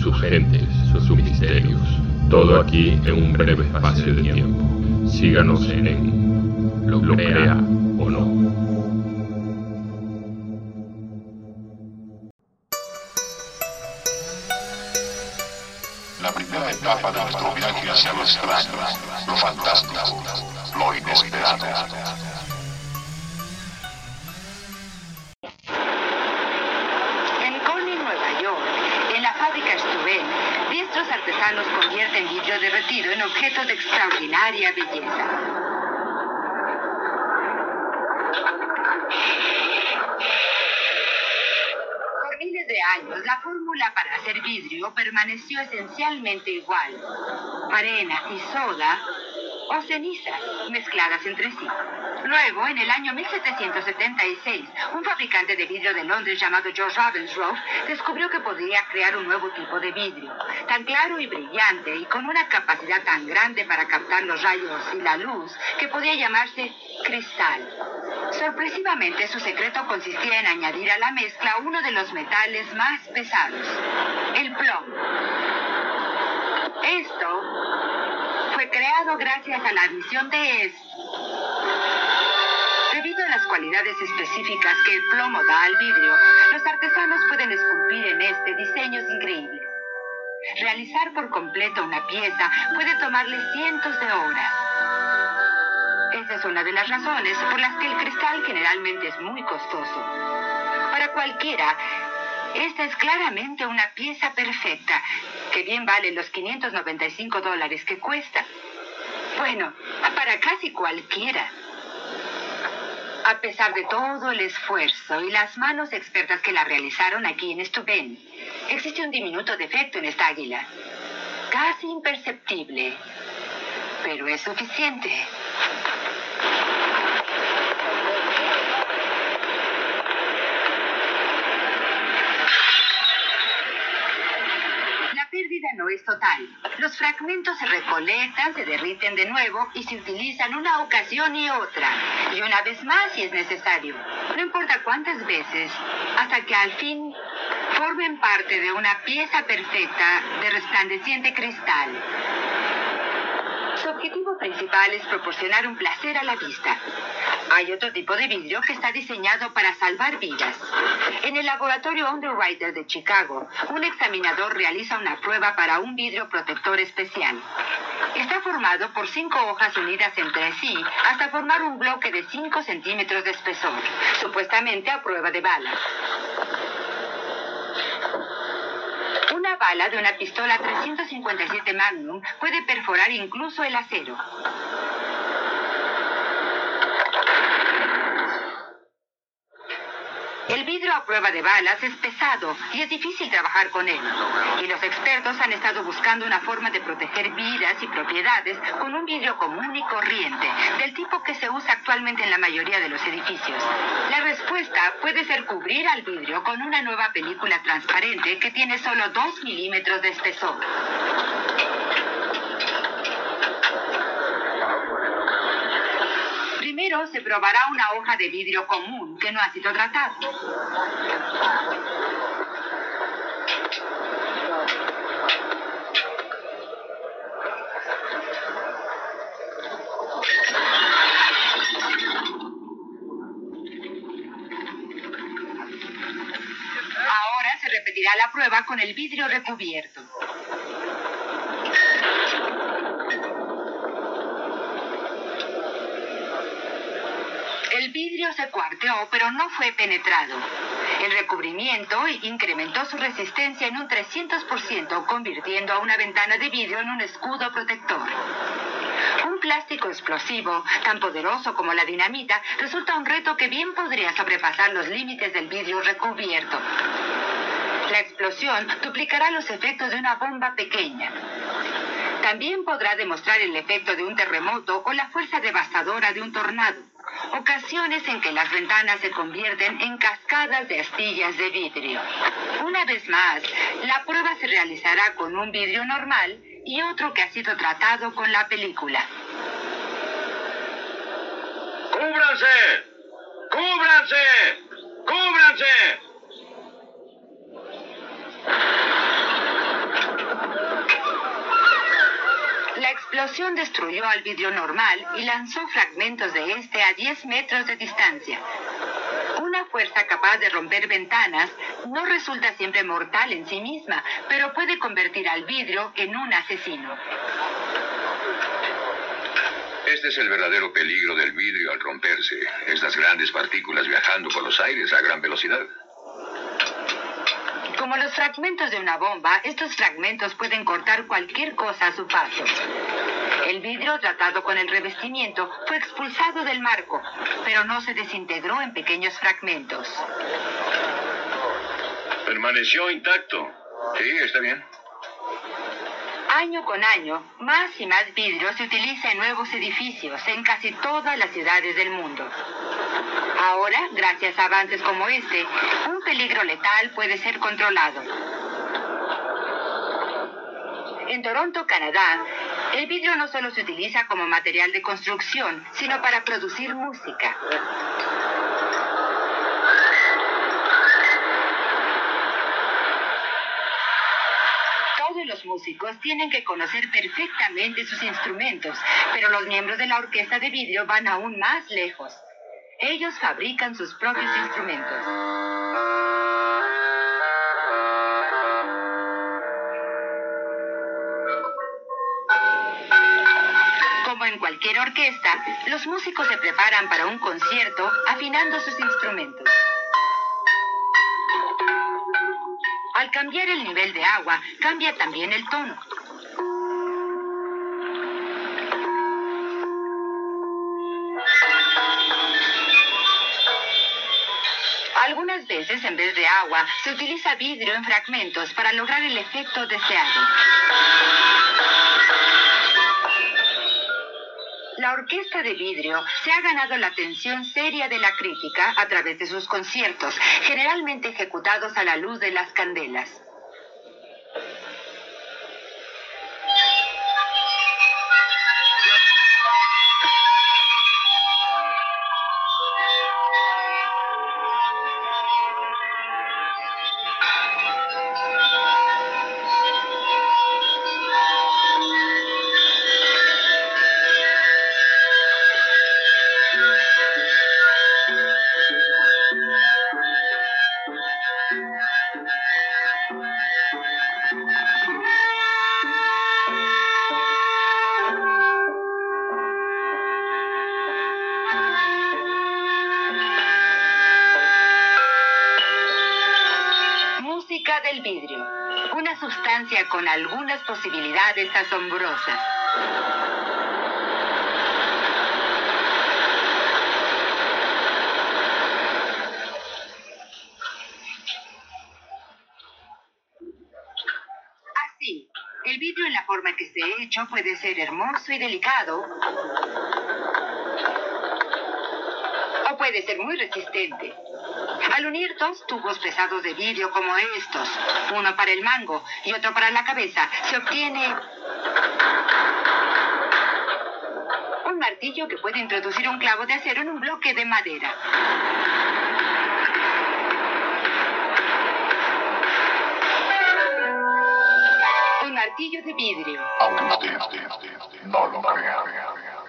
sus gentes, sus misterios. Todo aquí en un breve espacio de tiempo. Síganos en Lo Crea o No. La primera etapa de nuestro viaje hacia lo extraño, lo fantástico, lo inesperado. En objetos de extraordinaria belleza. Por miles de años, la fórmula para hacer vidrio permaneció esencialmente igual. Arena y soda o cenizas mezcladas entre sí. Luego, en el año 1776, un fabricante de vidrio de Londres llamado George Ravenscroft descubrió que podía crear un nuevo tipo de vidrio, tan claro y brillante y con una capacidad tan grande para captar los rayos y la luz que podía llamarse cristal. Sorpresivamente, su secreto consistía en añadir a la mezcla uno de los metales más pesados, el plomo. Esto creado gracias a la adición de esto. Debido a las cualidades específicas que el plomo da al vidrio, los artesanos pueden esculpir en este diseños increíbles. Realizar por completo una pieza puede tomarles cientos de horas. Esa es una de las razones por las que el cristal generalmente es muy costoso. Para cualquiera, esta es claramente una pieza perfecta, que bien vale los 595 dólares que cuesta. Bueno, para casi cualquiera. A pesar de todo el esfuerzo y las manos expertas que la realizaron aquí en Steuben, existe un diminuto defecto en esta águila. Casi imperceptible, pero es suficiente. La pérdida no es total. Los fragmentos se recolectan, se derriten de nuevo y se utilizan una ocasión y otra. Y una vez más si es necesario. No importa cuántas veces, hasta que al fin formen parte de una pieza perfecta de resplandeciente cristal. Su objetivo principal es proporcionar un placer a la vista. Hay otro tipo de vidrio que está diseñado para salvar vidas. En el laboratorio Underwriter de Chicago, un examinador realiza una prueba para un vidrio protector especial. Está formado por cinco hojas unidas entre sí hasta formar un bloque de 5 centímetros de espesor, supuestamente a prueba de balas. Una bala de una pistola 357 Magnum puede perforar incluso el acero. Vidrio a prueba de balas es pesado y es difícil trabajar con él. Y los expertos han estado buscando una forma de proteger vidas y propiedades con un vidrio común y corriente, del tipo que se usa actualmente en la mayoría de los edificios. La respuesta puede ser cubrir al vidrio con una nueva película transparente que tiene solo 2 milímetros de espesor. Se probará una hoja de vidrio común que no ha sido tratado. Ahora se repetirá la prueba con el vidrio recubierto. Se cuarteó, pero no fue penetrado. El recubrimiento incrementó su resistencia en un 300%, convirtiendo a una ventana de vidrio en un escudo protector. Un plástico explosivo, tan poderoso como la dinamita, resulta un reto que bien podría sobrepasar los límites del vidrio recubierto. La explosión duplicará los efectos de una bomba pequeña. También podrá demostrar el efecto de un terremoto o la fuerza devastadora de un tornado. Ocasiones en que las ventanas se convierten en cascadas de astillas de vidrio. Una vez más, la prueba se realizará con un vidrio normal y otro que ha sido tratado con la película. ¡Cúbranse! ¡Cúbranse! ¡Cúbranse! Explosión destruyó al vidrio normal y lanzó fragmentos de este a 10 metros de distancia. Una fuerza capaz de romper ventanas no resulta siempre mortal en sí misma, pero puede convertir al vidrio en un asesino. Este es el verdadero peligro del vidrio al romperse. Estas grandes partículas viajando por los aires a gran velocidad. Como los fragmentos de una bomba, estos fragmentos pueden cortar cualquier cosa a su paso. El vidrio tratado con el revestimiento fue expulsado del marco, pero no se desintegró en pequeños fragmentos. Permaneció intacto. Sí, está bien. Año con año, más y más vidrio se utiliza en nuevos edificios en casi todas las ciudades del mundo. Ahora, gracias a avances como este, un peligro letal puede ser controlado. En Toronto, Canadá, el vidrio no solo se utiliza como material de construcción, sino para producir música. Todos los músicos tienen que conocer perfectamente sus instrumentos, pero los miembros de la orquesta de vidrio van aún más lejos. Ellos fabrican sus propios instrumentos. Como en cualquier orquesta, los músicos se preparan para un concierto afinando sus instrumentos. Al cambiar el nivel de agua, cambia también el tono. Algunas veces, en vez de agua, se utiliza vidrio en fragmentos para lograr el efecto deseado. La orquesta de vidrio se ha ganado la atención seria de la crítica a través de sus conciertos, generalmente ejecutados a la luz de las candelas. Del vidrio, una sustancia con algunas posibilidades asombrosas. Así, el vidrio en la forma que esté hecho puede ser hermoso y delicado o puede ser muy resistente. Al unir dos tubos pesados de vidrio como estos, uno para el mango y otro para la cabeza, se obtiene un martillo que puede introducir un clavo de acero en un bloque de madera. Un martillo de vidrio. No lo.